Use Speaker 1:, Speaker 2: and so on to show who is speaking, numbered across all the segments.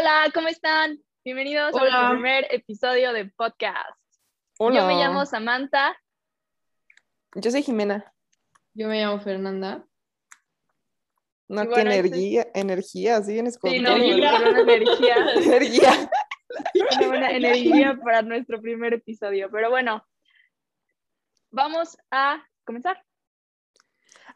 Speaker 1: Hola, ¿cómo están? Bienvenidos a
Speaker 2: Hola.
Speaker 1: nuestro primer episodio de podcast.
Speaker 3: Hola.
Speaker 1: Yo me llamo Samantha.
Speaker 3: Yo soy Jimena.
Speaker 2: Yo me llamo Fernanda.
Speaker 3: No, qué
Speaker 1: bueno, este-
Speaker 3: energía, energía, así vienes con
Speaker 1: Sí, no, con una energía,
Speaker 3: energía.
Speaker 1: una buena energía para nuestro primer episodio. Pero bueno, vamos a comenzar.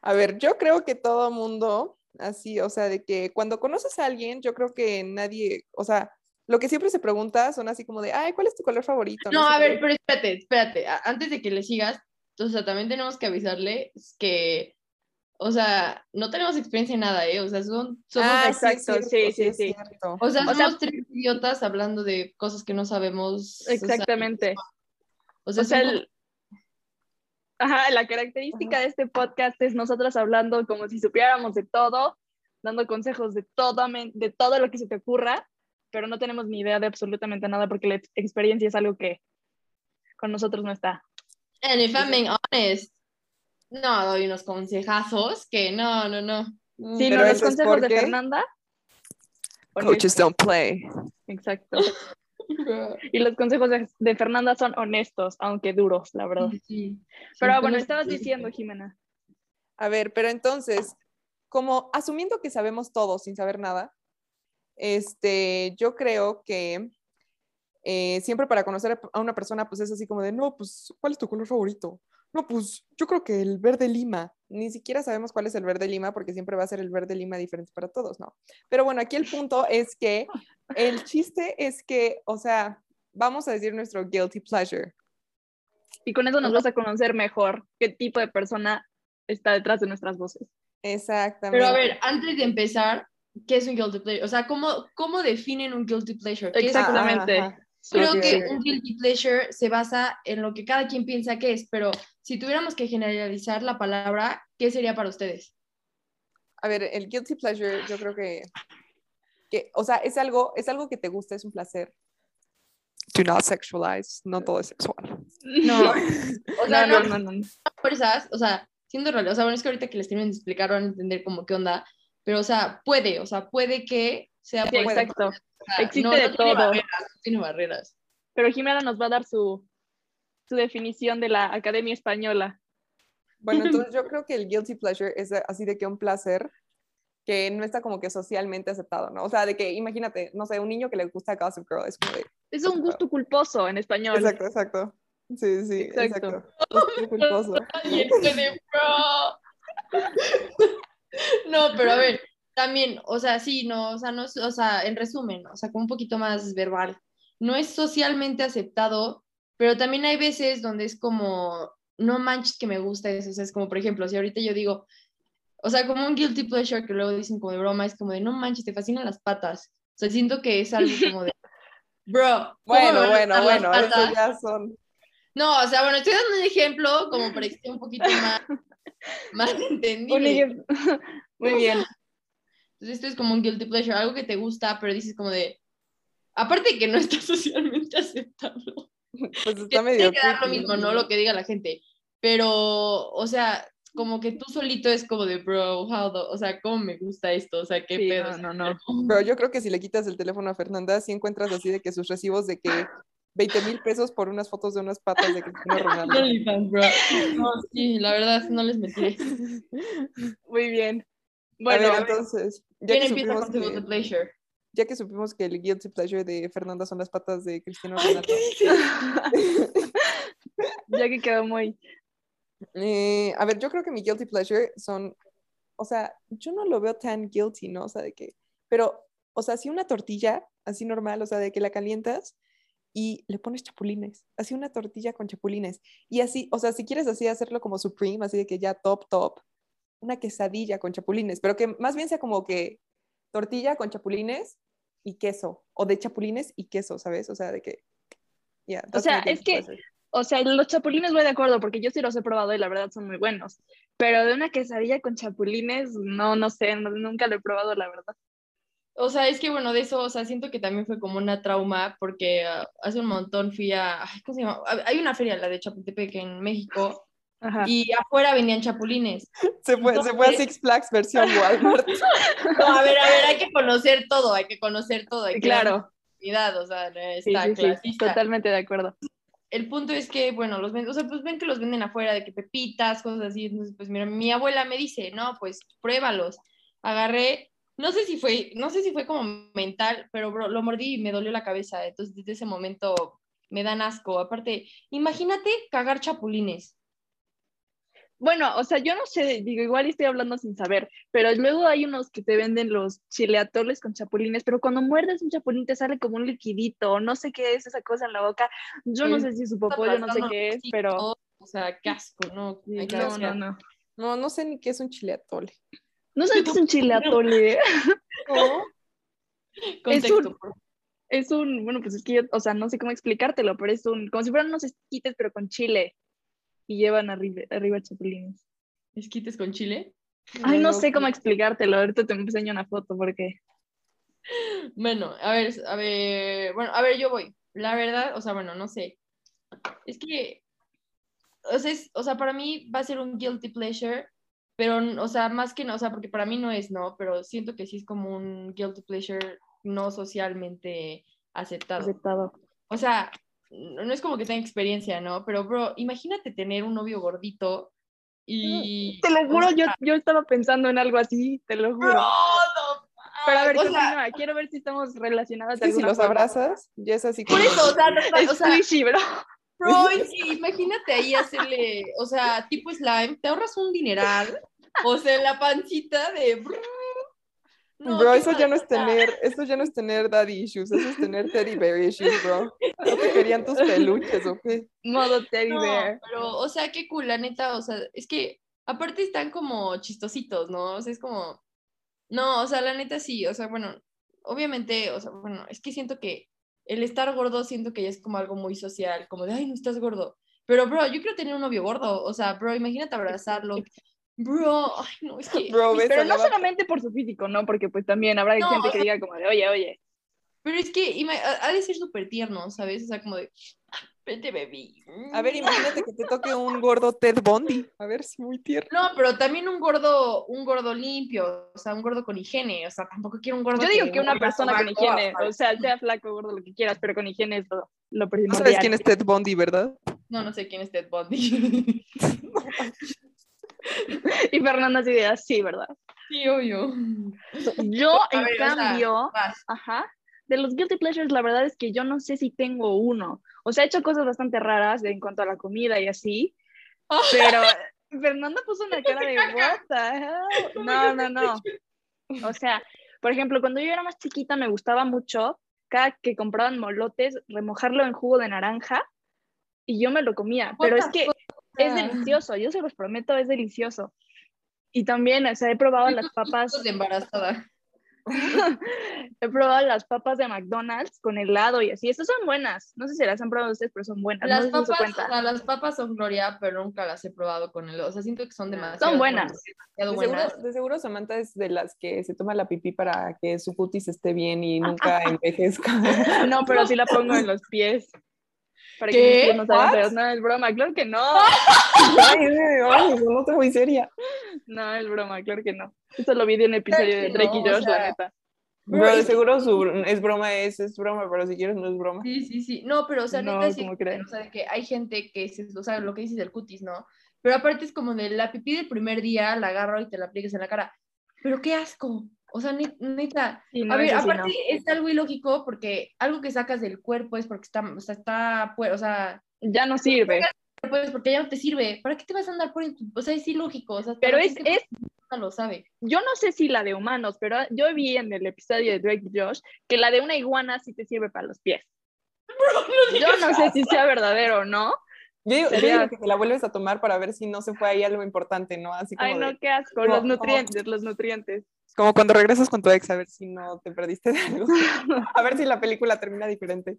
Speaker 3: A ver, yo creo que todo mundo, así, o sea, de que cuando conoces a alguien, yo creo que nadie, o sea, lo que siempre se pregunta son así como de, ay, ¿cuál es tu color favorito?
Speaker 2: No,
Speaker 3: sé
Speaker 2: a
Speaker 3: qué.
Speaker 2: ver, pero espérate, espérate. Antes de que le sigas, o sea, también tenemos que avisarle que, o sea, no tenemos experiencia en nada, ¿eh? O sea, son, somos,
Speaker 3: Ah,
Speaker 1: exacto,
Speaker 3: cierto,
Speaker 1: sí, sí, sí.
Speaker 2: o sea,
Speaker 1: o
Speaker 2: somos
Speaker 1: sea-
Speaker 2: tres idiotas hablando de cosas que no sabemos. o sea,
Speaker 1: Exactamente.
Speaker 2: O sea,
Speaker 1: O sea, el- Ajá, la característica de este podcast es nosotras hablando como si supiéramos de todo, dando consejos de todo, de todo lo que se te ocurra, pero no tenemos ni idea de absolutamente nada porque la ex- experiencia es algo que con nosotros no está.
Speaker 2: And if I'm being honest, no doy unos consejazos que no, no, no.
Speaker 3: Mm,
Speaker 1: Sí,
Speaker 3: pero
Speaker 1: no, los consejos de
Speaker 3: porque
Speaker 1: Fernanda.
Speaker 3: Coaches don't play.
Speaker 1: Exacto. Y los consejos de, de Fernanda son honestos, aunque duros, la verdad.
Speaker 2: Sí.
Speaker 1: Pero bueno, estabas diciendo, Jimena.
Speaker 3: A ver, pero entonces, como asumiendo que sabemos todo sin saber nada, este, yo creo que eh, siempre para conocer a una persona, pues es así como de, no, pues, ¿cuál es tu color favorito? No, pues, yo creo que el verde lima. Ni siquiera sabemos cuál es el verde lima porque siempre va a ser el verde lima diferente para todos, ¿no? Pero bueno, aquí el punto es que el chiste es que, o sea, vamos a decir nuestro guilty pleasure.
Speaker 1: Y con eso nos vas a conocer mejor qué tipo de persona está detrás de nuestras voces.
Speaker 3: Exactamente.
Speaker 2: Pero a ver, antes de empezar, ¿qué es un guilty pleasure? O sea, ¿cómo, cómo definen un guilty pleasure? ¿Qué es-
Speaker 1: Exactamente.
Speaker 3: Ajá, ajá.
Speaker 2: Creo
Speaker 3: Ok.
Speaker 2: que un guilty pleasure se basa en lo que cada quien piensa que es, pero si tuviéramos que generalizar la palabra, ¿qué sería para ustedes?
Speaker 3: A ver, el guilty pleasure, yo creo que, que, o sea, es algo, es algo que te gusta, es un placer. Do not sexualize, no todo es sexual.
Speaker 2: No, o sea,
Speaker 1: no,
Speaker 2: no,
Speaker 1: no, no,
Speaker 2: fuerzas, o sea, siendo real, o sea, bueno, es que ahorita que les terminen de explicar van a entender como qué onda, pero, o sea, puede, o sea, puede que sea
Speaker 1: Sí,
Speaker 2: por-
Speaker 1: exacto.
Speaker 2: Sea,
Speaker 1: existe
Speaker 2: no,
Speaker 1: de
Speaker 2: no tiene
Speaker 1: todo.
Speaker 2: barreras, tiene barreras.
Speaker 1: Pero Jimena nos va a dar su, su definición de la Academia Española.
Speaker 3: Bueno, entonces yo creo que el guilty pleasure es así de que un placer que no está como que socialmente aceptado, ¿no? O sea, de que imagínate, no sé, un niño que le gusta Gossip Girl, es como de...
Speaker 1: Es un gusto culposo en español.
Speaker 3: Exacto, exacto. Sí, sí,
Speaker 1: Exacto.
Speaker 3: exacto. Gusto culposo.
Speaker 2: No, pero a ver, también, o sea, sí, no, o sea, no, o sea, en resumen, o sea, como un poquito más verbal, no es socialmente aceptado, pero también hay veces donde es como, no manches que me gusta eso, o sea, es como, por ejemplo, si ahorita yo digo, o sea, como un guilty pleasure que luego dicen como de broma, es como de, no manches, te fascinan las patas, o sea, siento que es algo como de, bro, ¿cómo me
Speaker 3: Bueno, bueno, bueno, eso ya son...
Speaker 2: No, o sea, bueno, estoy dando un ejemplo como para que esté un poquito más, más entendible.
Speaker 1: Muy bien.
Speaker 2: Entonces, esto es como un guilty pleasure, algo que te gusta, pero dices como de. Aparte de que no está socialmente aceptado.
Speaker 3: Pues
Speaker 2: Que
Speaker 3: está medio...
Speaker 2: que dar lo mismo, ¿no? Lo que diga la gente. Pero, o sea, como que tú solito es como de, bro, how the- o sea, ¿cómo me gusta esto? O sea, qué
Speaker 1: Sí,
Speaker 2: pedo.
Speaker 1: no, no, no.
Speaker 3: Pero yo creo que si le quitas el teléfono a Fernanda, sí encuentras así de que sus recibos de que 20 mil pesos por unas fotos de unas patas de Cristiano Ronaldo.
Speaker 2: No, sí, la verdad, no les mentiré.
Speaker 1: Muy bien.
Speaker 3: A
Speaker 1: Bueno,
Speaker 3: ver, entonces, ya
Speaker 2: ¿Quién
Speaker 3: que,
Speaker 2: empieza con
Speaker 3: que,
Speaker 2: pleasure?
Speaker 3: ya que supimos que el guilty pleasure de Fernanda son las patas de Cristiano Ronaldo,
Speaker 1: ya que quedó muy...
Speaker 3: eh, a ver, yo creo que mi guilty pleasure son, o sea, yo no lo veo tan guilty, ¿no? O sea, de que, pero, o sea, si una tortilla así normal, o sea, de que la calientas y le pones chapulines, así una tortilla con chapulines, y así, o sea, si quieres así hacerlo como supreme, así de que ya top, top, una quesadilla con chapulines, pero que más bien sea como que tortilla con chapulines y queso, o de chapulines y queso, ¿sabes? O sea, de que, ya.
Speaker 1: O sea, es que-. O sea, los chapulines voy de acuerdo porque yo sí los he probado y la verdad son muy buenos. Pero de una quesadilla con chapulines, no, no sé, no- nunca lo he probado, la verdad.
Speaker 2: O sea, es que bueno, de eso, o sea, siento que también fue como una trauma porque ah, hace un montón fui a, ay, ¿cómo se llama? Hay una feria, la de Chapultepec en México,
Speaker 1: Ajá.
Speaker 2: y afuera vendían chapulines.
Speaker 3: Se fue, se fue a Six Flags versión Walmart.
Speaker 2: No, a ver, a ver, hay que conocer todo, hay que conocer todo. Hay que
Speaker 1: Claro.
Speaker 2: oportunidad, o sea,
Speaker 1: Sí,
Speaker 2: está
Speaker 1: sí, sí,
Speaker 2: clasista.
Speaker 1: totalmente de acuerdo.
Speaker 2: el punto es que, bueno, los ven, o sea, pues ven que los venden afuera, de que pepitas, cosas así. Entonces, pues mira, mi abuela me dice, no, pues pruébalos. Agarré, no sé si fue, no sé si fue como mental, pero bro, lo mordí y me dolió la cabeza. Entonces, desde ese momento me dan asco. Aparte, imagínate cagar chapulines.
Speaker 1: Bueno, o sea, yo no sé, digo, igual estoy hablando sin saber, pero luego hay unos que te venden los chileatoles con chapulines, pero cuando muerdes un chapulín te sale como un liquidito, no sé qué es esa cosa en la boca. Yo no sé si es su popó, yo no sé qué es, pero
Speaker 2: O sea, qué asco, ¿no?
Speaker 1: sí,
Speaker 2: Hay que
Speaker 1: no, no, no.
Speaker 3: No, no sé ni qué es un chile atole.
Speaker 1: No sé qué es un chileatole.
Speaker 2: Contexto,
Speaker 1: un-
Speaker 2: por.
Speaker 1: Es un, bueno, pues es que yo, o sea, no sé cómo explicártelo, pero es un, como si fueran unos esquites, pero con chile. Y llevan arriba, arriba chapulines.
Speaker 2: ¿Esquites con chile?
Speaker 1: Ay, no sé cómo explicártelo, ahorita te enseño una foto porque...
Speaker 2: Bueno, a ver, a ver, bueno, a ver, yo voy. La verdad, o sea, bueno, no sé. Es que, o sea, es- o sea, para mí va a ser un guilty pleasure, pero, o sea, más que no, o sea, porque para mí no es, ¿no? Pero siento que sí es como un guilty pleasure no socialmente aceptado.
Speaker 1: aceptado.
Speaker 2: O sea, no no es como que tenga experiencia, ¿no? Pero, bro, imagínate tener un novio gordito y...
Speaker 1: Te lo juro, yo,
Speaker 2: sea,
Speaker 1: yo estaba pensando en algo así, te lo juro.
Speaker 2: Bro, no,
Speaker 1: Pero a ver,
Speaker 2: o sea,
Speaker 1: continúa, quiero ver si estamos relacionadas.
Speaker 3: Que si los
Speaker 1: forma.
Speaker 3: abrazas, ya es así
Speaker 2: por
Speaker 3: como-
Speaker 2: eso, o sea, no-
Speaker 1: Es
Speaker 2: o sea,
Speaker 1: squishy, bro.
Speaker 2: Bro, que imagínate ahí hacerle, o sea, tipo slime, te ahorras un dineral, o sea, la pancita de... No,
Speaker 3: bro, eso ya no es tener, eso ya no es tener daddy issues, eso es tener teddy bear issues, bro. ¿No te querían tus peluches o qué?
Speaker 1: Modo teddy
Speaker 2: No,
Speaker 1: bear.
Speaker 2: pero, o sea, qué cool, la neta, o sea, es que aparte están como chistositos, ¿no? O sea, es como, no, o sea, la neta sí, o sea, bueno, obviamente, o sea, bueno, es que siento que el estar gordo siento que ya es como algo muy social, como de, ay, no estás gordo. Pero, bro, yo quiero tener un novio gordo, o sea, bro, imagínate abrazarlo. Bro, ay, no, es que...
Speaker 3: Bro,
Speaker 1: Pero no
Speaker 3: la-
Speaker 1: solamente por su físico, ¿no? Porque pues también habrá
Speaker 2: No,
Speaker 1: gente
Speaker 2: o
Speaker 1: que diga como de, oye, oye.
Speaker 2: Pero es que ha de ser súper tierno, ¿sabes? O sea, como de, vete, baby.
Speaker 3: A ver, imagínate que te toque un gordo Ted Bundy. A ver si muy tierno.
Speaker 2: No, pero también un gordo, un gordo limpio, o sea, un gordo con higiene, o sea, tampoco quiero un gordo
Speaker 1: Yo digo que una persona con higiene, o sea, sea flaco, gordo, lo que quieras, pero con higiene es lo, lo
Speaker 3: No sabes quién es Ted Bundy, ¿verdad?
Speaker 2: No, no sé quién es Ted Bundy.
Speaker 1: Y Fernanda así de así, ¿verdad?
Speaker 2: sí, obvio.
Speaker 1: Yo,
Speaker 2: A
Speaker 1: en
Speaker 2: ver, o sea,
Speaker 1: cambio, ajá, de los guilty pleasures, la verdad es que yo no sé si tengo uno. O sea, he hecho cosas bastante raras en cuanto a la comida y así, pero Fernanda puso una cara de hell? No, no, no. O sea, por ejemplo, cuando yo era más chiquita me gustaba mucho, cada que compraban molotes, remojarlo en jugo de naranja y yo me lo comía, pero es que? Es delicioso, yo se los prometo, es delicioso. Y también, o sea, he probado las papas,
Speaker 2: de embarazada.
Speaker 1: he probado las papas de McDonald's con helado y así. Estas son buenas. No sé si las han probado ustedes, pero son buenas.
Speaker 2: Las
Speaker 1: no sé si se
Speaker 2: papas, o sea, las papas son gloria, pero nunca las he probado con el, o sea, siento que son demasiado
Speaker 1: buenas.
Speaker 2: demasiado
Speaker 3: De seguro,
Speaker 2: buenas.
Speaker 3: de seguro Samantha es de las que se toma la pipí para que su cutis esté bien y nunca envejezca.
Speaker 1: No, pero sí la pongo en los pies. Para que no feos. No, es broma, claro que no.
Speaker 3: Ay, ay, no estoy muy seria.
Speaker 1: No, es broma, claro que no. Esto lo vi de un episodio de Drake y
Speaker 2: no, o
Speaker 1: Josh, la neta.
Speaker 3: Bro, seguro su, es broma, es, es broma, pero si quieres no es broma.
Speaker 2: Sí, sí, sí. No, pero, o sea,
Speaker 1: No,
Speaker 2: neta, sí, o sea, de que hay gente que, se, o sea, lo que dices del cutis, ¿no? Pero aparte es como de la pipí del primer día, la agarro y te la apliques en la cara. Pero qué asco. O sea, ne- neta.
Speaker 1: Sí, no,
Speaker 2: a ver,
Speaker 1: sí,
Speaker 2: aparte
Speaker 1: no.
Speaker 2: es algo ilógico porque algo que sacas del cuerpo es porque está, o sea, está, o sea,
Speaker 1: Ya no sirve.
Speaker 2: pues porque ya no te sirve. ¿Para qué te vas a andar tu- O sea, es ilógico. O sea, hasta
Speaker 1: Pero es,
Speaker 2: gente
Speaker 1: es,
Speaker 2: no lo sabe.
Speaker 1: yo no sé si la de humanos, pero yo vi en el episodio de Drake y Josh que la de una iguana sí te sirve para los pies. Yo no sé si sea verdadero o no.
Speaker 3: Yo digo, yo
Speaker 1: Sería-
Speaker 3: digo que te la vuelves a tomar para ver si no se fue ahí algo importante, ¿no? Así como,
Speaker 1: Ay, no,
Speaker 3: de-
Speaker 1: qué asco.
Speaker 3: como-
Speaker 1: Los
Speaker 3: como-
Speaker 1: nutrientes, los nutrientes.
Speaker 3: como cuando regresas con tu ex a ver si no te perdiste de algo. A ver si la película termina diferente.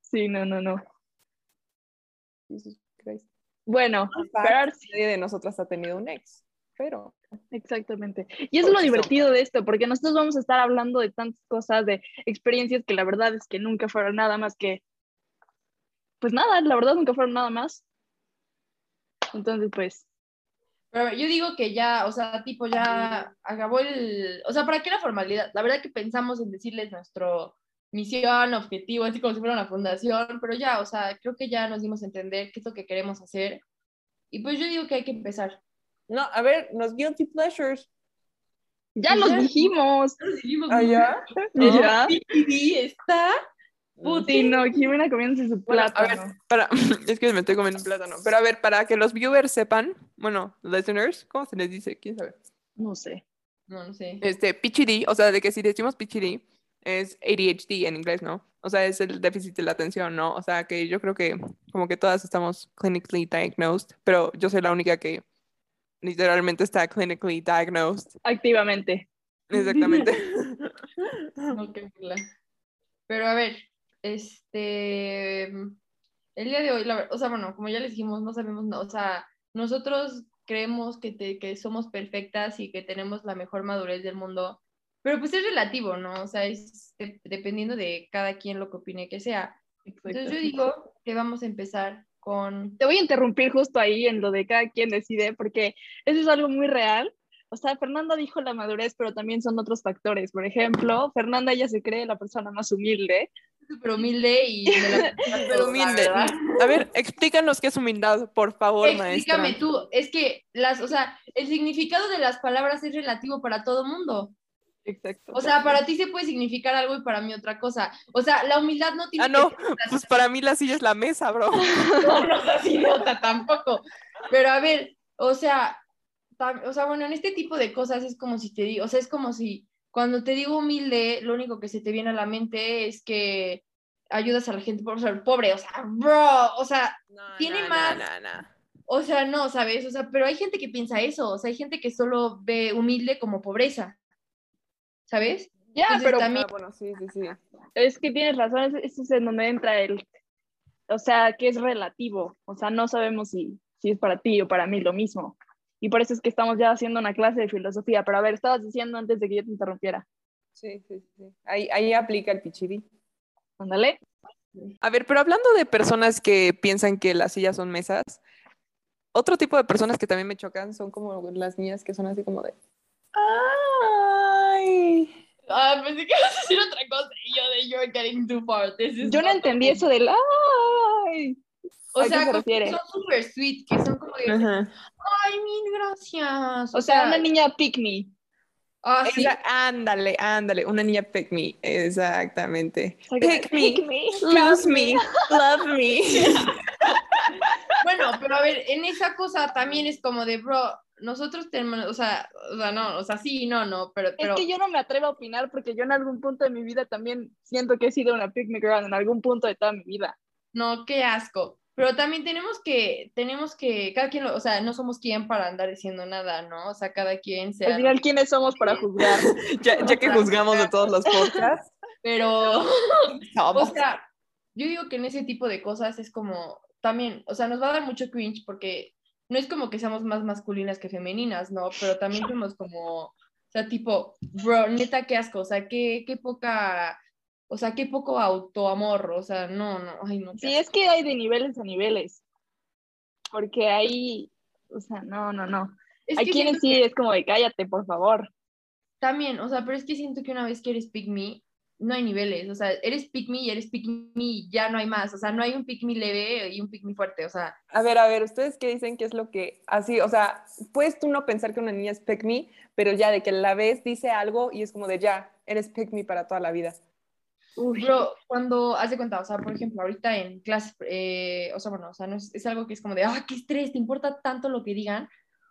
Speaker 1: Sí, no, no, no.
Speaker 3: Jesus Christ.
Speaker 1: Bueno, ahora sí,
Speaker 3: Nadie de nosotras ha tenido un ex, pero
Speaker 1: exactamente. Y es lo divertido de esto, porque nosotros vamos a estar hablando de tantas cosas, de experiencias que la verdad es que nunca fueron nada más que, pues nada, la verdad nunca fueron nada más. Entonces, pues,
Speaker 2: Pero yo digo que ya, o sea, tipo, ya acabó el. O sea, ¿para qué la formalidad? La verdad que pensamos en decirles nuestro misión, objetivo, así como si fuera una fundación, pero ya, o sea, creo que ya nos dimos a entender qué es lo que queremos hacer. Y pues yo digo que hay que empezar.
Speaker 3: No, a ver, los guilty pleasures.
Speaker 1: ya los
Speaker 2: Ya.
Speaker 1: dijimos.
Speaker 3: ¿Ah, ya?
Speaker 1: Ya.
Speaker 2: Y está.
Speaker 1: Sí, no, Jimena comiéndose su
Speaker 3: Bueno, a
Speaker 1: plátano.
Speaker 3: ver, para, es que me estoy comiendo un plátano. Pero a ver, para que los viewers sepan, bueno, listeners, ¿cómo se les dice? ¿Quién sabe?
Speaker 1: No sé.
Speaker 2: No, no sé.
Speaker 3: Este, PhD, o sea, de que si decimos PhD, es ADHD en inglés, ¿no? O sea, es el déficit de la atención, ¿no? O sea, que yo creo que como que todas estamos clinically diagnosed, pero yo soy la única que literalmente está clinically diagnosed.
Speaker 1: Activamente.
Speaker 3: Exactamente.
Speaker 2: No, qué burla. Pero a ver, este, el día de hoy, la o sea, bueno, como ya les dijimos, no sabemos, no, o sea, nosotros creemos que, te- que somos perfectas y que tenemos la mejor madurez del mundo, pero pues es relativo, ¿no? O sea, es de- dependiendo de cada quien lo que opine que sea. Entonces yo digo que vamos a empezar con...
Speaker 1: Te voy a interrumpir justo ahí en lo de cada quien decide, porque eso es algo muy real. O sea, Fernanda dijo la madurez, pero también son otros factores. Por ejemplo, Fernanda ella se cree la persona más humilde.
Speaker 2: Súper humilde y
Speaker 3: Pero humilde. A ver, explícanos qué es humildad, por favor, maestra.
Speaker 2: Explícame tú, es que las, o sea, el significado de las palabras es relativo para todo mundo.
Speaker 1: Exacto.
Speaker 2: O sea, para ti se puede significar algo y para mí otra cosa. O sea, la humildad no tiene
Speaker 3: Ah, no,
Speaker 2: que
Speaker 3: pues para mí la silla es la mesa, bro.
Speaker 2: no, no seas idiota tampoco. Pero a ver, o sea, o sea, bueno, en este tipo de cosas es como si te digo, o sea, es como si cuando te digo humilde, lo único que se te viene a la mente es que ayudas a la gente por ser pobre, o sea, bro, o sea, Tiene más- o sea, no, ¿sabes? O sea, pero hay gente que piensa eso, o sea, hay gente que solo ve humilde como pobreza, ¿sabes?
Speaker 1: ya,
Speaker 2: entonces
Speaker 1: pero
Speaker 2: también-
Speaker 3: Ah, bueno, sí, sí, sí.
Speaker 1: es que tienes razón, ese es en donde entra el, o sea, que es relativo, o sea, no sabemos si, si es para ti o para mí lo mismo. Y por eso es que estamos ya haciendo una clase de filosofía. Pero a ver, estabas diciendo antes de que yo te interrumpiera.
Speaker 3: Sí, sí, sí. Ahí, ahí aplica el pichiri.
Speaker 1: Ándale.
Speaker 3: A ver, pero hablando de personas que piensan que las sillas son mesas, otro tipo de personas que también me chocan son como las niñas que son así como de. ¡Ay!
Speaker 2: Ah, pensé que ibas a decir otra cosa y yo de you're getting too far. This is
Speaker 1: Yo no entendí eso del ¡ay!
Speaker 2: O
Speaker 1: ¿A qué
Speaker 2: sea,
Speaker 1: se refiere?
Speaker 2: son super sweet, que son como de,
Speaker 3: Ajá.
Speaker 2: ay, mil gracias.
Speaker 1: O sea, una niña pick me.
Speaker 2: Ah, sí.
Speaker 3: Esa- ándale, ándale, una niña pick me, exactamente. Pick me,
Speaker 1: pick me,
Speaker 3: love me, love me.
Speaker 2: Bueno, pero a ver, en esa cosa también es como de, bro, nosotros tenemos, o sea, o sea, no, o sea, sí, no, no, pero, pero
Speaker 1: Es que yo no me atrevo a opinar porque yo en algún punto de mi vida también siento que he sido una pick me girl en algún punto de toda mi vida.
Speaker 2: no, qué asco. Pero también tenemos que, tenemos que, cada quien, lo- o sea, no somos quien para andar diciendo nada, ¿no? O sea, cada quien
Speaker 1: Al
Speaker 2: sea,
Speaker 1: final, ¿quiénes somos para juzgar?
Speaker 3: Ya, ya que juzgamos de todos los podcasts.
Speaker 2: pero, o sea, yo digo que en ese tipo de cosas es como, también, o sea, nos va a dar mucho cringe porque no es como que seamos más masculinas que femeninas, ¿no? Pero también somos como, o sea, tipo, bro, neta, qué asco, o sea, qué, qué poca, o sea, qué poco autoamor, o sea, no, no, ay, no.
Speaker 1: Sí, es que hay de niveles a niveles. Porque hay, o sea, no, no, no.
Speaker 2: Es
Speaker 1: hay
Speaker 2: que
Speaker 1: quienes sí
Speaker 2: que
Speaker 1: es como de cállate, por favor.
Speaker 2: también, o sea, pero es que siento que una vez que eres pick me, no hay niveles, o sea, eres pick me y eres pick me y ya no hay más, o sea, no hay un pick me leve y un pick me fuerte, o sea,
Speaker 3: A ver, a ver, ¿ustedes qué dicen que es lo que así, o sea, puedes tú no pensar que una niña es pick me, pero ya de que la ves dice algo y es como de ya, eres pick me para toda la vida.
Speaker 1: Uy,
Speaker 2: Bro, cuando, haz de cuenta, o sea, por ejemplo, ahorita en clases, eh, o sea, bueno, o sea, no es, es algo que es como de, ah, qué estrés, te importa tanto lo que digan.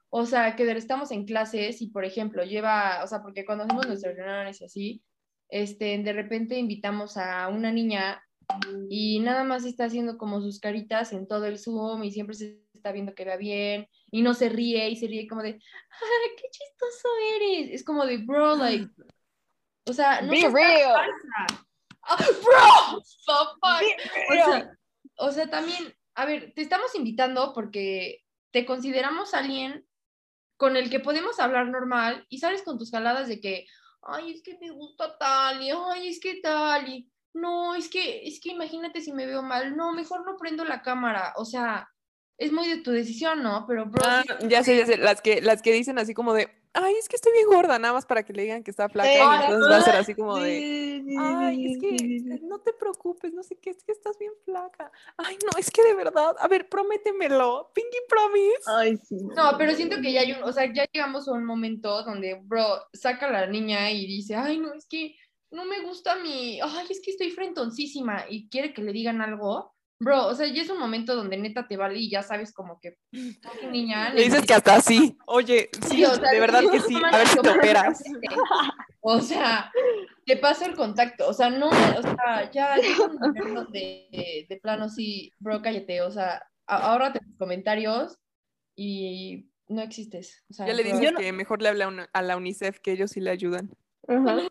Speaker 2: O sea, que estamos en clases y, por ejemplo, lleva, o sea, porque cuando hacemos nuestras reuniones y así, este, de repente invitamos a una niña y nada más está haciendo como sus caritas en todo el Zoom y siempre se está viendo que vea bien y no se ríe y se ríe como de, ah, qué chistoso eres. Es como de, bro, like, o sea, no
Speaker 1: Be real.
Speaker 2: falsa. Bro, the fuck.
Speaker 1: Be
Speaker 2: O sea, o sea, también, a ver, te estamos invitando porque te consideramos alguien con el que podemos hablar normal y sales con tus jaladas de que, ay, es que me gusta tal y, ay, es que tal y, no, es que, es que imagínate si me veo mal, no, mejor no prendo la cámara, o sea, es muy de tu decisión, ¿no? Pero, bro,
Speaker 3: Ah,
Speaker 2: sí-
Speaker 3: ya sé, ya sé. Las que, las que dicen así como de, ay, es que estoy bien gorda, nada más para que le digan que está flaca. Y entonces va a ser así como de, ay, es que eh, no te preocupes, no sé qué, es que estás bien flaca. Ay, no, es que de verdad, a ver, prométemelo. Pinky promise.
Speaker 1: Ay, sí.
Speaker 2: No, pero siento que ya hay un, o sea, ya llegamos a un momento donde, bro, saca a la niña y dice, ay, no, es que no me gusta mi, ay, es que estoy frentoncísima y quiere que le digan algo. Bro, o sea, ya es un momento donde neta te vale y ya sabes como que, "Ok, niña,
Speaker 3: Le dices que hasta así. Oye, sí,
Speaker 2: Sí, o sea,
Speaker 3: de verdad que sí. A ver si te operas.
Speaker 2: presente. O sea, te paso el contacto. O sea, no, o sea, ya llega un momento de, de plano, sí, bro, cállate. O sea, a- ahórrate los comentarios y no existes. O sea,
Speaker 3: Ya le
Speaker 2: bro,
Speaker 3: dices
Speaker 1: no-
Speaker 3: que mejor le hable a, una- a la UNICEF, que ellos sí le ayudan.
Speaker 1: Ajá.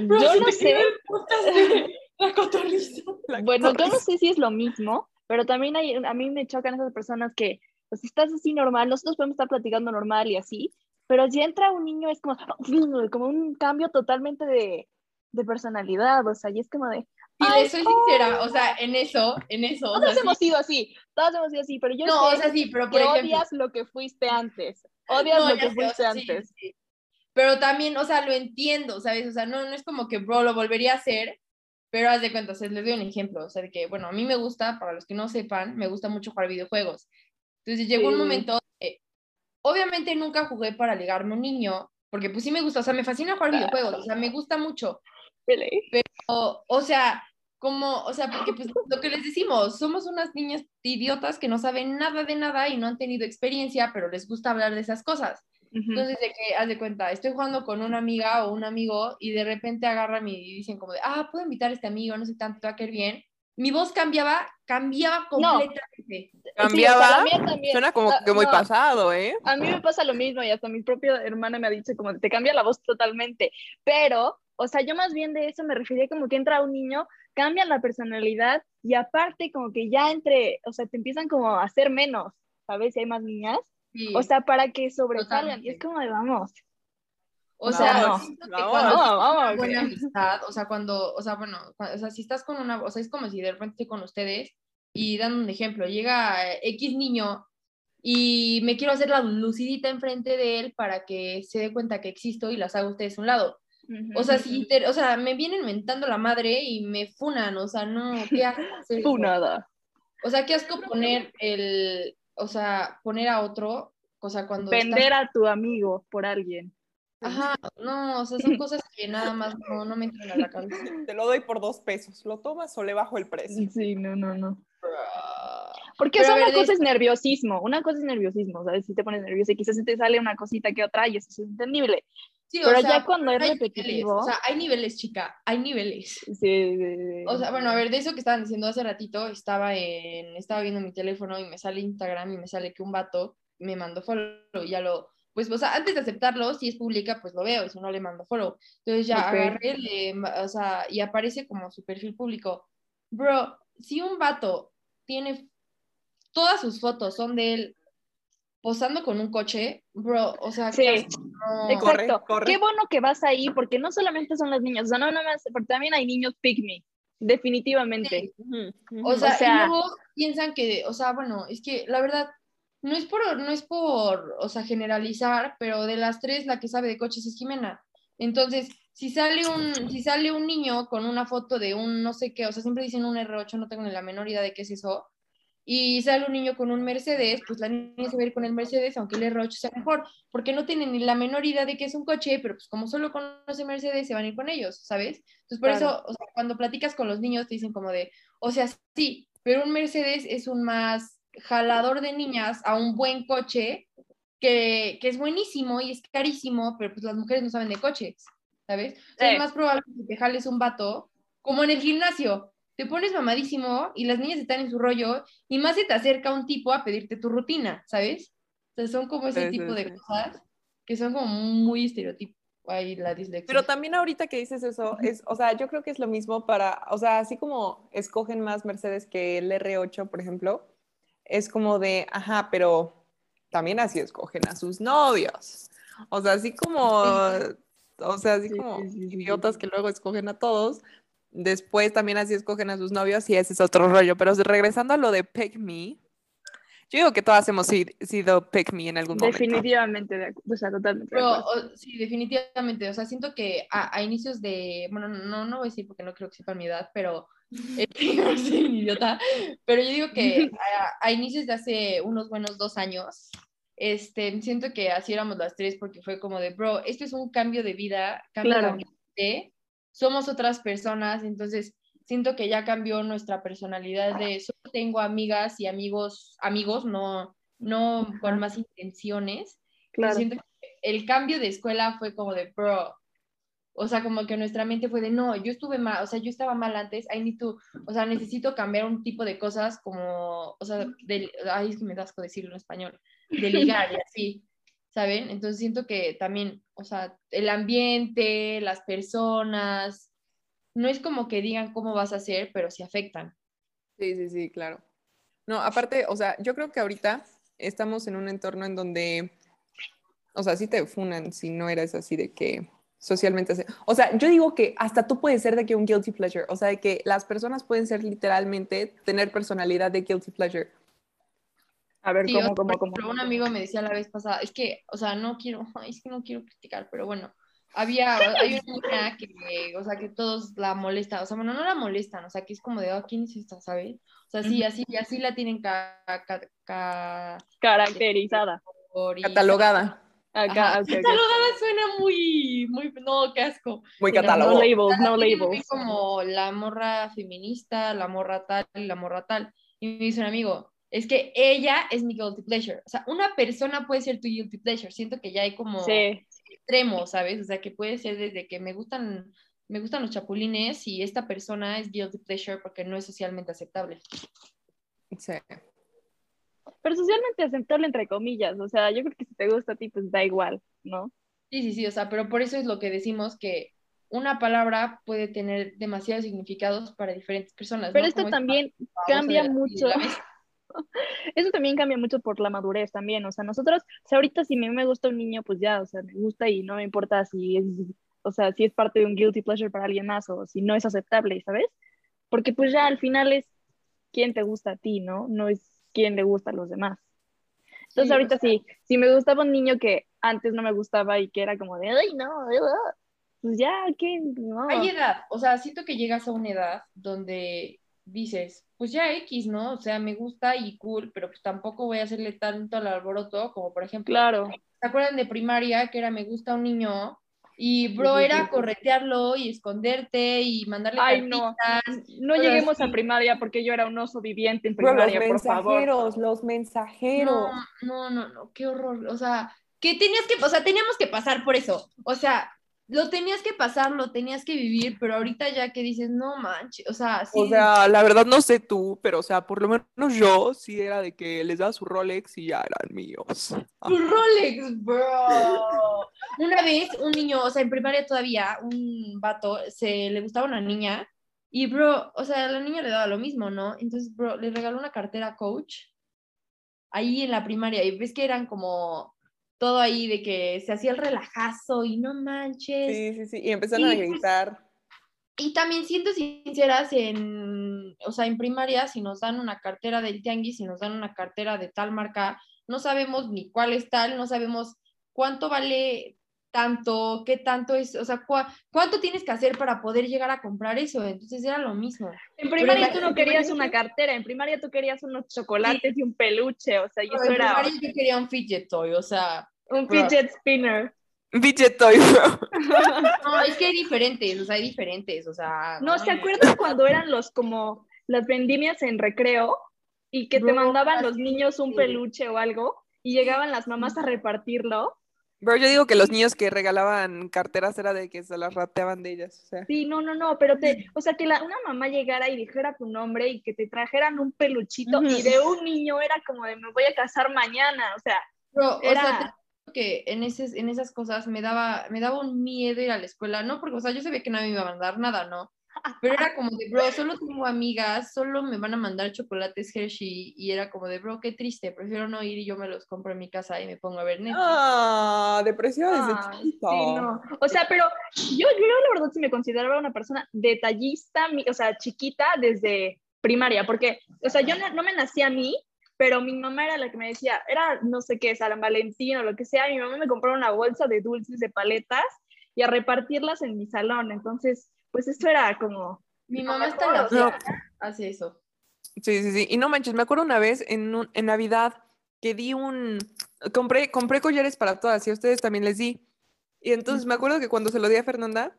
Speaker 2: bro,
Speaker 1: Yo no
Speaker 2: te
Speaker 1: sé.
Speaker 2: La cotorriza.
Speaker 3: La
Speaker 1: Bueno, yo no sé si es lo mismo, pero también hay, a mí me chocan esas personas que, pues, estás así normal, nosotros podemos estar platicando normal y así, pero si entra un niño es como, como un cambio totalmente de, de personalidad, o sea, y es como de,
Speaker 2: Y soy sincera, o sea, en eso, en eso. O sea,
Speaker 1: todos
Speaker 2: sí-
Speaker 1: hemos sido así, todos hemos sido así, pero yo
Speaker 2: no, o
Speaker 1: sé
Speaker 2: sea, sí, pero por
Speaker 1: que
Speaker 2: ejemplo.
Speaker 1: odias lo que fuiste antes, odias
Speaker 2: No,
Speaker 1: lo que
Speaker 2: sé, o
Speaker 1: fuiste
Speaker 2: sea, sí,
Speaker 1: antes.
Speaker 2: sí. Pero también, o sea, lo entiendo, ¿sabes? O sea, no, no es como que, bro, lo volvería a hacer, pero haz de cuenta, o sea, les doy un ejemplo, o sea, de que, bueno, a mí me gusta, para los que no sepan, me gusta mucho jugar videojuegos. Entonces llegó un momento, que, obviamente nunca jugué para ligarme a un niño, porque pues sí me gusta, o sea, me fascina jugar videojuegos, o sea, me gusta mucho,
Speaker 1: Really?
Speaker 2: o, o sea, como, o sea, porque pues lo que les decimos, somos unas niñas idiotas que no saben nada de nada y no han tenido experiencia, pero les gusta hablar de esas cosas. Entonces, de que, haz de cuenta, estoy jugando con una amiga o un amigo y de repente agarran y dicen como de, ah, puedo invitar a este amigo, no sé tanto, te va a caer bien. Mi voz cambiaba, cambiaba
Speaker 1: No.
Speaker 2: completamente.
Speaker 1: Sí, o sea,
Speaker 3: Cambiaba.
Speaker 1: mía también.
Speaker 3: Suena como
Speaker 1: Ah,
Speaker 3: que muy
Speaker 1: no.
Speaker 3: pasado, ¿eh?
Speaker 1: A mí me pasa lo mismo y hasta mi propia hermana me ha dicho como te cambia la voz totalmente, pero, o sea, yo más bien de eso me refería como que entra un niño, cambian la personalidad y aparte como que ya entre, o sea, te empiezan como a hacer menos, ¿sabes? Si hay más niñas,
Speaker 2: Sí.
Speaker 1: o sea, para que sobresalgan y es como de vamos.
Speaker 2: O sea,
Speaker 1: vamos,
Speaker 2: buena amistad, o sea, cuando, o sea, bueno, o sea, si estás con una, o sea, es como si de repente estoy con ustedes y dan un ejemplo, llega eh, X niño y me quiero hacer la lucidita enfrente de él para que se dé cuenta que existo y las hago a ustedes a un lado. O sea, si te- o sea, me vienen mentando la madre y me funan, o sea, no, qué asco hacer eso.
Speaker 1: nada.
Speaker 2: O sea, qué asco poner el, o sea, poner a otro, o sea, cuando estás-
Speaker 1: Vender a tu amigo por alguien.
Speaker 2: Ajá, no, o sea, son cosas que nada más no, no me entran a la cabeza.
Speaker 3: Te lo doy por dos pesos. ¿Lo tomas o le bajo el precio?
Speaker 1: Sí, no, no, no. Porque
Speaker 2: Pero
Speaker 1: o sea,
Speaker 2: ver,
Speaker 1: una
Speaker 2: de
Speaker 1: cosa es nerviosismo, una cosa es nerviosismo, ¿sabes? Si te pones nervioso y quizás se te sale una cosita que otra y eso es entendible.
Speaker 2: Sí,
Speaker 1: Pero ya cuando es repetitivo-
Speaker 2: niveles, o sea, hay niveles, chica, hay niveles.
Speaker 1: Sí, sí, sí.
Speaker 2: O sea, bueno, a ver, de eso que estaban diciendo hace ratito, estaba en, estaba viendo mi teléfono y me sale Instagram y me sale que un vato me mandó follow y ya lo, pues, o sea, antes de aceptarlo, si es pública, pues lo veo, y si no le mando follow. Entonces ya
Speaker 1: Ok.
Speaker 2: agarré, le o sea, y aparece como su perfil público. Bro, si un vato tiene, todas sus fotos son de él posando con un coche, bro, o sea,
Speaker 1: Sí.
Speaker 2: no.
Speaker 1: Exacto.
Speaker 3: corre.
Speaker 1: Qué bueno que vas ahí, porque no solamente son las niñas, o sea, no nada más, porque también hay niños pick me, definitivamente.
Speaker 2: O sea,
Speaker 1: O sea-
Speaker 2: y luego piensan que, o sea, bueno, es que la verdad, no es por, no es por, o sea, generalizar, pero de las tres la que sabe de coches es Jimena. Entonces, si sale un, si sale un niño con una foto de un no sé qué, o sea, siempre dicen un R8, no tengo ni la menor idea de qué es eso, y sale un niño con un Mercedes, pues la niña se va a ir con el Mercedes, aunque el R8 sea mejor, porque no tienen ni la menor idea de qué es un coche, pero pues como solo conoce Mercedes, se van a ir con ellos, ¿sabes? Entonces, por
Speaker 1: Claro.
Speaker 2: eso, o sea, cuando platicas con los niños, te dicen como de, o sea, sí, pero un Mercedes es un más jalador de niñas a un buen coche que, que es buenísimo y es carísimo, pero pues las mujeres no saben de coches, ¿sabes? O sea,
Speaker 1: Sí.
Speaker 2: Es más probable que te jales un vato, como en el gimnasio. Te pones mamadísimo y las niñas están en su rollo y más se te acerca un tipo a pedirte tu rutina, ¿sabes? O sea, son como ese
Speaker 3: Sí, sí,
Speaker 2: tipo de
Speaker 3: sí.
Speaker 2: cosas que son como muy estereotipos. Ahí la dislexia.
Speaker 3: Pero también ahorita que dices eso, es, o sea, yo creo que es lo mismo para, o sea, así como escogen más Mercedes que el R8, por ejemplo, es como de, ajá, pero también así escogen a sus novios. O sea, así como, o sea, así
Speaker 1: Sí,
Speaker 3: como
Speaker 1: sí, sí, sí,
Speaker 3: idiotas
Speaker 1: sí.
Speaker 3: que luego escogen a todos, después también así escogen a sus novios y ese es otro rollo. Pero regresando a lo de Pick Me, Yo digo que todas hemos si- sido pick me en algún momento.
Speaker 1: Definitivamente, de acu- o sea, totalmente.
Speaker 2: Pero o- sí, definitivamente. O sea, siento que a, a inicios de. Bueno, no, no voy a decir porque no creo que sepan mi edad, pero. eh, soy un idiota. Pero yo digo que a, a inicios de hace unos buenos dos años, este, siento que así éramos las tres porque fue como de, bro, esto es un cambio de vida, cambio
Speaker 1: Claro.
Speaker 2: de ambiente, somos otras personas, entonces siento que ya cambió nuestra personalidad de solo tengo amigas y amigos, amigos, no, no con más intenciones.
Speaker 1: Claro.
Speaker 2: Siento que el cambio de escuela fue como de, bro, o sea, como que nuestra mente fue de, no, yo estuve mal, o sea, yo estaba mal antes, I need to, o sea, necesito cambiar un tipo de cosas como, o sea, de, ay, es que me da asco decirlo en español, de ligar y así, ¿saben? Entonces siento que también, o sea, el ambiente, las personas, no es como que digan cómo vas a hacer, pero sí afectan.
Speaker 3: Sí, sí, sí, claro. No, aparte, o sea, yo creo que ahorita estamos en un entorno en donde, o sea, sí te funan si no eres así de que socialmente... ace- O sea, yo digo que hasta tú puedes ser de que un guilty pleasure, o sea, de que las personas pueden ser literalmente, tener personalidad de guilty pleasure.
Speaker 1: A ver,
Speaker 2: Sí,
Speaker 1: ¿cómo, cómo, cómo?
Speaker 2: ejemplo, un amigo me decía la vez pasada, es que, o sea, no quiero, es que no quiero criticar, pero bueno, había, hay una niña que, o sea, que todos la molestan, o sea, bueno, no la molestan, o sea, que es como de, oh, ¿quién es esta, sabes? O sea, sí, así, así la tienen ca, ca, ca-
Speaker 1: Caracterizada.
Speaker 3: Catalogada.
Speaker 1: Acá,
Speaker 2: Ajá,
Speaker 1: ok, ok.
Speaker 2: Catalogada suena muy, muy, no, qué asco.
Speaker 3: Muy
Speaker 2: Pero
Speaker 1: No labels, no labels.
Speaker 2: como la morra feminista, la morra tal, la morra tal. Y me dice un amigo, es que ella es mi guilty pleasure. O sea, una persona puede ser tu guilty pleasure. Siento que ya hay como
Speaker 1: Sí,
Speaker 2: extremos, ¿sabes? O sea, que puede ser desde que me gustan, me gustan los chapulines y esta persona es guilty pleasure porque no es socialmente aceptable.
Speaker 3: Sí.
Speaker 1: pero socialmente aceptable entre comillas, o sea, yo creo que si te gusta a ti, pues da igual, ¿no?
Speaker 2: Sí, sí, sí, o sea, pero por eso es lo que decimos que una palabra puede tener demasiados significados para diferentes personas.
Speaker 1: Pero
Speaker 2: ¿no?
Speaker 1: esto
Speaker 2: Como
Speaker 1: también cambia mucho. Eso también cambia mucho por la madurez también, o sea, nosotros, o sea, ahorita si a mí me gusta un niño, pues ya, o sea, me gusta y no me importa si es, o sea, si es parte de un guilty pleasure para alguien más o si no es aceptable, ¿sabes? Porque pues ya al final es quién te gusta a ti, ¿no? No es quién le gusta a los demás. Entonces
Speaker 2: Sí, o
Speaker 1: ahorita
Speaker 2: sea-
Speaker 1: sí, si me gustaba un niño que antes no me gustaba y que era como de, ay, no, ay, ah", pues ya, ¿qué? No.
Speaker 2: Hay edad, o sea, siento que llegas a una edad donde dices, pues ya X, ¿no? O sea, me gusta y cool, pero pues tampoco voy a hacerle tanto al alboroto como por ejemplo,
Speaker 1: Claro,
Speaker 2: ¿se acuerdan de primaria que era me gusta un niño? Y bro, era corretearlo y esconderte y mandarle
Speaker 1: Ay, no.
Speaker 2: cartitas.
Speaker 1: no lleguemos a primaria porque yo era un oso viviente en
Speaker 3: Bro, los
Speaker 1: primaria, por favor.
Speaker 3: mensajeros, los mensajeros.
Speaker 2: No, no, no, no, qué horror. O sea, que tenías que, o sea, teníamos que pasar por eso. O sea, lo tenías que pasar, lo tenías que vivir, pero ahorita ya que dices, no manches, o sea, sí.
Speaker 3: O sea, la verdad no sé tú, pero o sea, por lo menos yo sí era de que les daba su Rolex y ya eran míos.
Speaker 2: Tu Rolex, bro. Una vez, un niño, o sea, en primaria todavía, un vato, se le gustaba una niña y, bro, o sea, a la niña le daba lo mismo, ¿no? Entonces, bro, le regaló una cartera coach ahí en la primaria y ves que eran como todo ahí de que se hacía el relajazo y no manches.
Speaker 3: Sí, sí, sí. Y empezaron a
Speaker 2: Y, pues,
Speaker 3: gritar.
Speaker 2: Y también siendo sinceras, en, o sea, en primaria, si nos dan una cartera del tianguis, si nos dan una cartera de tal marca, no sabemos ni cuál es tal, no sabemos cuánto vale tanto, qué tanto es, o sea, cuánto tienes que hacer para poder llegar a comprar eso. Entonces era lo mismo.
Speaker 1: En primaria
Speaker 2: Pero
Speaker 1: tú no querías
Speaker 2: primaria-
Speaker 1: una cartera, en primaria tú querías unos chocolates y un peluche, o sea, y
Speaker 2: Pero
Speaker 1: eso
Speaker 2: en
Speaker 1: era
Speaker 2: primaria yo quería un fidget toy, o sea,
Speaker 1: un
Speaker 2: bro.
Speaker 1: fidget spinner.
Speaker 3: Fidget toy, bro.
Speaker 2: no, es que hay diferentes, o sea, hay diferentes, o sea.
Speaker 1: No, ¿se acuerdan cuando eran los como las vendimias en recreo y que te mandaban los niños un
Speaker 2: sí.
Speaker 1: peluche o algo y llegaban las mamás a repartirlo?
Speaker 3: Bro, yo digo que los niños que regalaban carteras era de que se las rateaban de ellas. O sea.
Speaker 1: Sí, no, no, no, pero te, o sea, que la, una mamá llegara y dijera tu nombre y que te trajeran un peluchito y de un niño era como de me voy a casar mañana, o sea,
Speaker 2: Bro, o sea,
Speaker 1: Era-
Speaker 2: te digo que en, ese, en esas cosas me daba, me daba un miedo ir a la escuela, no porque, o sea, yo sabía que nadie me iba a mandar nada, ¿no? Pero era como de, bro, solo tengo amigas, solo me van a mandar chocolates Hershey, y era como de, bro, qué triste, prefiero no ir y yo me los compro en mi casa y me pongo a ver Netflix.
Speaker 3: Ah, depresiva desde
Speaker 1: Ah,
Speaker 3: chiquito.
Speaker 1: sí, no. O sea, pero yo, yo la verdad sí me consideraba una persona detallista, o sea, chiquita desde primaria, porque, o sea, yo no, no me nací a mí, pero mi mamá era la que me decía, era no sé qué, San Valentín o lo que sea, mi mamá me compró una bolsa de dulces de paletas y a repartirlas en mi salón, entonces, pues esto era como...
Speaker 2: Mi mamá está
Speaker 1: mejor,
Speaker 2: la
Speaker 1: o sea,
Speaker 2: hace eso.
Speaker 3: Sí, sí, sí. Y no manches, me acuerdo una vez en, un- en Navidad que di un... Compré, compré collares para todas y a ustedes también les di. Y entonces me acuerdo que cuando se lo di a Fernanda,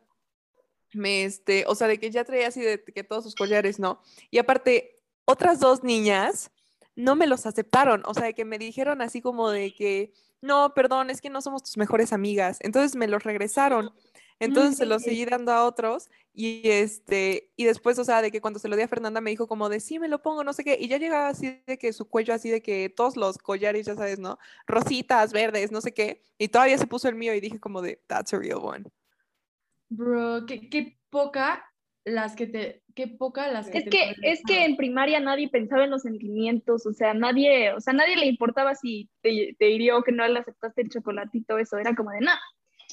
Speaker 3: me, este, o sea, de que ya traía así de que todos sus collares, ¿no? Y aparte, otras dos niñas no me los aceptaron, o sea, de que me dijeron así como de que, no, perdón, es que no somos tus mejores amigas. Entonces me los regresaron. Entonces se los
Speaker 1: sí.
Speaker 3: seguí dando a otros y este y después, o sea, de que cuando se lo di a Fernanda me dijo como de sí me lo pongo, no sé qué, y ya llegaba así de que su cuello así de que todos los collares, ya sabes, ¿no? Rositas, verdes, no sé qué, y todavía se puso el mío y dije como de that's a real one.
Speaker 2: Bro, qué, qué poca las que te, qué poca las que
Speaker 1: Es
Speaker 2: te
Speaker 1: que, es que en primaria nadie pensaba en los sentimientos, o sea, nadie, o sea, nadie le importaba si te, te hirió o que no le aceptaste el chocolatito, eso, era como de, no,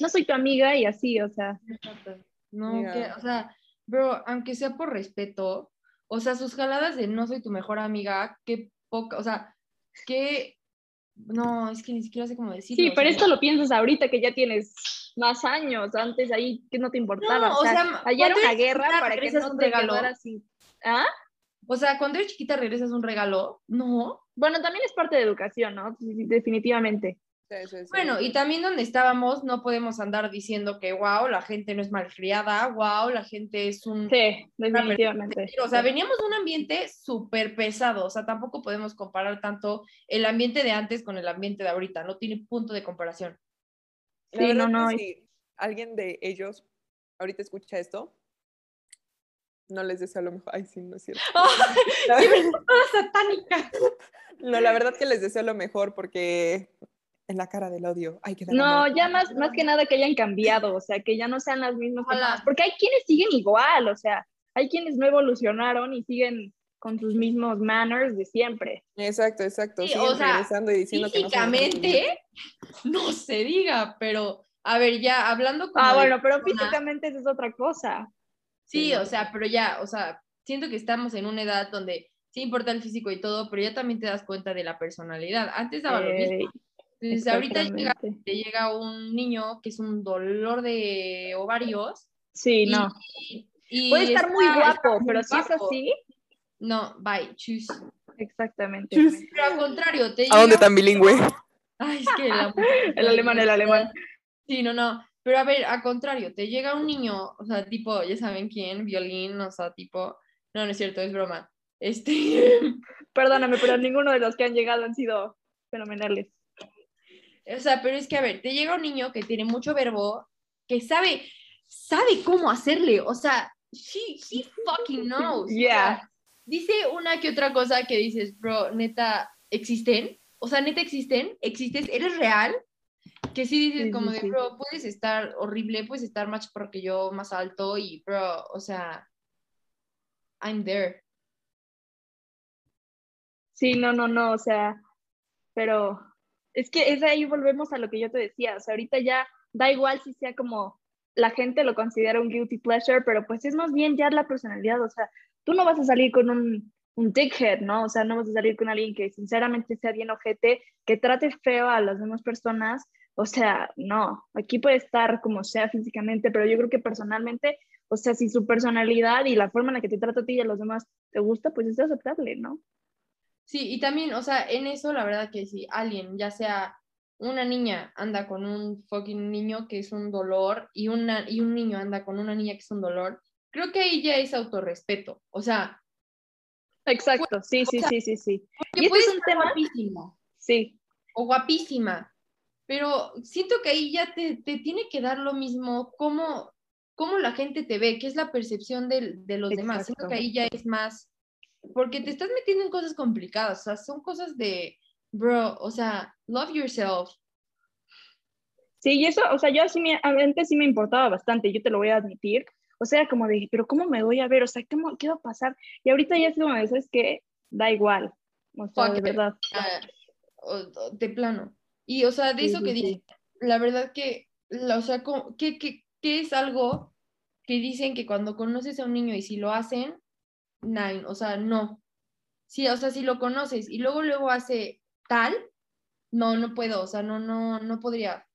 Speaker 1: no soy tu amiga y así, o sea,
Speaker 2: Exacto. No,
Speaker 3: Yeah.
Speaker 2: que, o sea, bro, aunque sea por respeto, o sea, sus jaladas de no soy tu mejor amiga, qué poca, o sea, qué, no, es que ni siquiera sé cómo decirlo.
Speaker 1: sí,
Speaker 2: o
Speaker 1: pero
Speaker 2: sea,
Speaker 1: esto lo piensas ahorita que ya tienes más años, antes ahí que no te importaba,
Speaker 2: No,
Speaker 1: o
Speaker 2: o
Speaker 1: sea, allá era una guerra para que
Speaker 2: regresas
Speaker 1: no
Speaker 2: un
Speaker 1: te ¿ah?
Speaker 2: O sea, cuando eres chiquita regresas un regalo, no.
Speaker 1: Bueno, también es parte de educación, ¿no? Sí, sí, Definitivamente.
Speaker 2: Bueno, y también donde estábamos no podemos andar diciendo que, wow, la gente no es malcriada, wow, la gente es un...
Speaker 1: Sí, definitivamente.
Speaker 2: O sea, veníamos de un ambiente súper pesado, o sea, tampoco podemos comparar tanto el ambiente de antes con el ambiente de ahorita, no tiene punto de comparación.
Speaker 3: La
Speaker 1: Sí, no, no,
Speaker 3: si alguien de ellos ahorita escucha esto, no les deseo lo mejor. Ay, sí, no es cierto.
Speaker 2: Todas satánicas.
Speaker 3: No, la verdad que les deseo lo mejor porque en la cara del odio hay que
Speaker 1: No, ya más, más que nada que hayan cambiado, o sea, que ya no sean las mismas personas, porque hay quienes siguen igual, o sea, hay quienes no evolucionaron y siguen con sus mismos manners de siempre.
Speaker 3: Exacto, exacto.
Speaker 2: Sí,
Speaker 3: siguen
Speaker 2: o sea,
Speaker 3: regresando y diciendo que no
Speaker 2: Físicamente, no se diga, pero, a ver, ya hablando como
Speaker 1: Ah, bueno, pero
Speaker 2: persona-
Speaker 1: físicamente eso es otra cosa.
Speaker 2: Sí,
Speaker 3: Sí,
Speaker 2: o sea, pero ya, o sea, siento que estamos en una edad donde sí importa el físico y todo, pero ya también te das cuenta de la personalidad. Antes daba lo mismo. Entonces, ahorita llega, te llega un niño que es un dolor de ovarios.
Speaker 1: Sí,
Speaker 2: y-
Speaker 1: no.
Speaker 2: y- y
Speaker 1: Puede estar muy
Speaker 2: está-
Speaker 1: guapo,
Speaker 2: muy
Speaker 1: pero si es
Speaker 2: guapo.
Speaker 1: así,
Speaker 2: No, bye, chus.
Speaker 1: exactamente.
Speaker 2: Pero al contrario, te
Speaker 3: ¿A dónde tan bilingüe?
Speaker 2: Ay, es que la-
Speaker 1: El alemán, el alemán.
Speaker 2: Sí, no, no. Pero a ver, al contrario, te llega un niño, o sea, tipo, ya saben quién, violín, o sea, tipo, no, no es cierto, es broma. Este,
Speaker 1: Perdóname, pero ninguno de los que han llegado han sido fenomenales.
Speaker 2: O sea, pero es que, a ver, te llega un niño que tiene mucho verbo, que sabe, sabe cómo hacerle, o sea, she, he fucking knows. o sea,
Speaker 1: Yeah.
Speaker 2: dice una que otra cosa que dices, bro, neta, ¿existen? O sea, neta, ¿existen? ¿Existes? ¿Eres real? Que sí dices
Speaker 1: Sí,
Speaker 2: como
Speaker 1: sí,
Speaker 2: de, bro, puedes estar horrible, puedes estar más porque yo, más alto y, bro, o sea, I'm there.
Speaker 1: Sí, no, no, no, o sea, pero es que es ahí volvemos a lo que yo te decía, o sea, ahorita ya da igual si sea como la gente lo considera un guilty pleasure, pero pues es más bien ya la personalidad, o sea, tú no vas a salir con un, un dickhead, ¿no? O sea, no vas a salir con alguien que sinceramente sea bien ojete, que trate feo a las demás personas, o sea, no, aquí puede estar como sea físicamente, pero yo creo que personalmente, o sea, si su personalidad y la forma en la que te trata a ti y a los demás te gusta, pues es aceptable, ¿no?
Speaker 2: Sí, y también, o sea, en eso la verdad que si alguien, ya sea una niña anda con un fucking niño que es un dolor y, una, y un niño anda con una niña que es un dolor, creo que ahí ya es autorrespeto. O sea,
Speaker 1: Exacto, sí, sí,
Speaker 2: sea,
Speaker 1: sí, sí, sí.
Speaker 2: que
Speaker 1: Y este es un tema,
Speaker 2: guapísimo
Speaker 1: sí,
Speaker 2: o guapísima, pero siento que ahí ya te, te tiene que dar lo mismo cómo, cómo la gente te ve, qué es la percepción del- de, los demás. Siento que ahí ya es más, porque te estás metiendo en cosas complicadas, o sea, son cosas de, bro, o sea, love yourself.
Speaker 1: sí, y eso, o sea, yo sí me, antes sí me importaba bastante, yo te lo voy a admitir, o sea, como de, pero ¿cómo me voy a ver? O sea, ¿cómo, ¿qué va a pasar? Y ahorita ya es como, de, ¿sabes qué? Da igual, o sea,
Speaker 2: Fuck
Speaker 1: de verdad.
Speaker 2: o de plano. Y, o sea, de
Speaker 1: Sí,
Speaker 2: eso
Speaker 1: sí,
Speaker 2: que
Speaker 1: sí.
Speaker 2: dicen, la verdad que, la- o sea, ¿qué, qué, qué es algo que dicen que cuando conoces a un niño y si lo hacen, nine, o sea, no. sí, o sea, si lo conoces y luego luego hace tal, no, no puedo, o sea, no, no, no podría.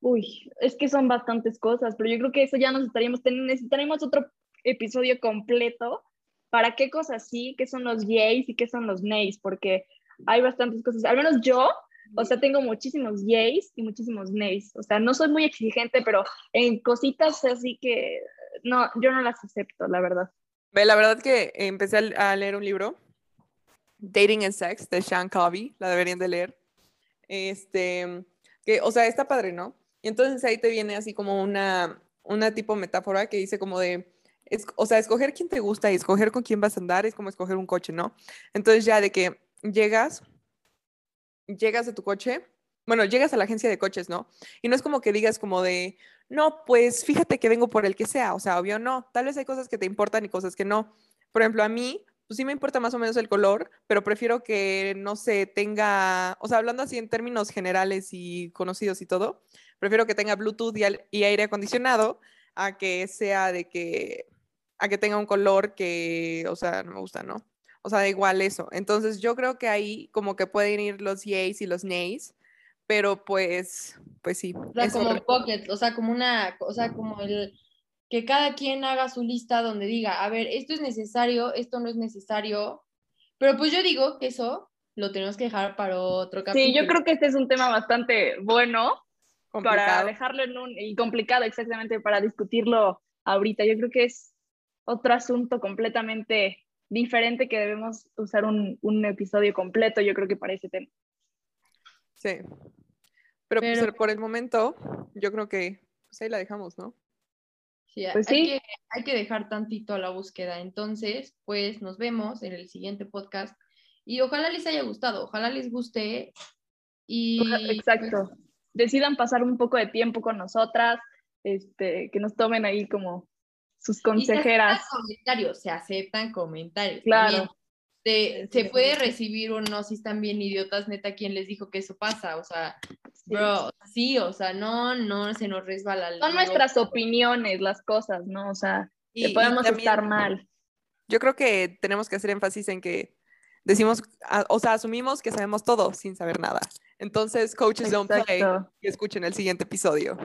Speaker 1: Uy, es que son bastantes cosas, pero yo creo que eso ya nos estaríamos necesitaremos otro episodio completo para qué cosas sí, qué son los yays y qué son los nays, porque hay bastantes cosas. Al menos yo, o sea, tengo muchísimos yays y muchísimos nays. O sea, no soy muy exigente, pero en cositas así que no, yo no las acepto, la verdad.
Speaker 3: La verdad que empecé a leer un libro, Dating and Sex, de Sean Covey, la deberían de leer. Este, que, o sea, está padre, ¿no? Y entonces ahí te viene así como una, una tipo metáfora que dice como de, es, o sea, escoger quién te gusta y escoger con quién vas a andar es como escoger un coche, ¿no? Entonces ya de que llegas, llegas de tu coche, bueno, llegas a la agencia de coches, ¿no? Y no es como que digas como de, no, pues fíjate que vengo por el que sea, o sea, obvio no, tal vez hay cosas que te importan y cosas que no. Por ejemplo, a mí, pues sí me importa más o menos el color, pero prefiero que, no se tenga, o sea, hablando así en términos generales y conocidos y todo, prefiero que tenga Bluetooth y, aire acondicionado a que sea de que, a que tenga un color que, o sea, no me gusta, ¿no? O sea, da igual eso. Entonces yo creo que ahí como que pueden ir los yays y los nays, pero pues, pues sí.
Speaker 2: O sea, como pocket, o sea, como una, o sea, como el que cada quien haga su lista donde diga, a ver, esto es necesario, esto no es necesario. Pero pues yo digo que eso lo tenemos que dejar para otro capítulo.
Speaker 1: Sí, yo creo que este es un tema bastante bueno para dejarlo en un, y complicado exactamente para discutirlo ahorita. Yo creo que es otro asunto completamente diferente que debemos usar un, un episodio completo, yo creo que para ese tema.
Speaker 3: Sí. Pero, pues, por el momento, yo creo que pues ahí la dejamos, ¿no?
Speaker 2: Sí, pues hay, Que, hay que dejar tantito a la búsqueda. Entonces, pues nos vemos en el siguiente podcast y ojalá les haya gustado, ojalá les guste y...
Speaker 1: Exacto. Pues decidan pasar un poco de tiempo con nosotras, este, que nos tomen ahí como sus consejeras.
Speaker 2: se aceptan comentarios, se aceptan comentarios.
Speaker 1: Claro.
Speaker 2: Se, puede recibir uno si están bien idiotas, neta, ¿quién les dijo que eso pasa? O sea, bro, sí, o sea, no, no se nos resbala.
Speaker 1: Son nuestras opiniones, las cosas, ¿no? O sea, que podemos estar mal.
Speaker 3: Yo creo que tenemos que hacer énfasis en que decimos, o sea, asumimos que sabemos todo sin saber nada. Entonces, coaches don't play y escuchen el siguiente episodio.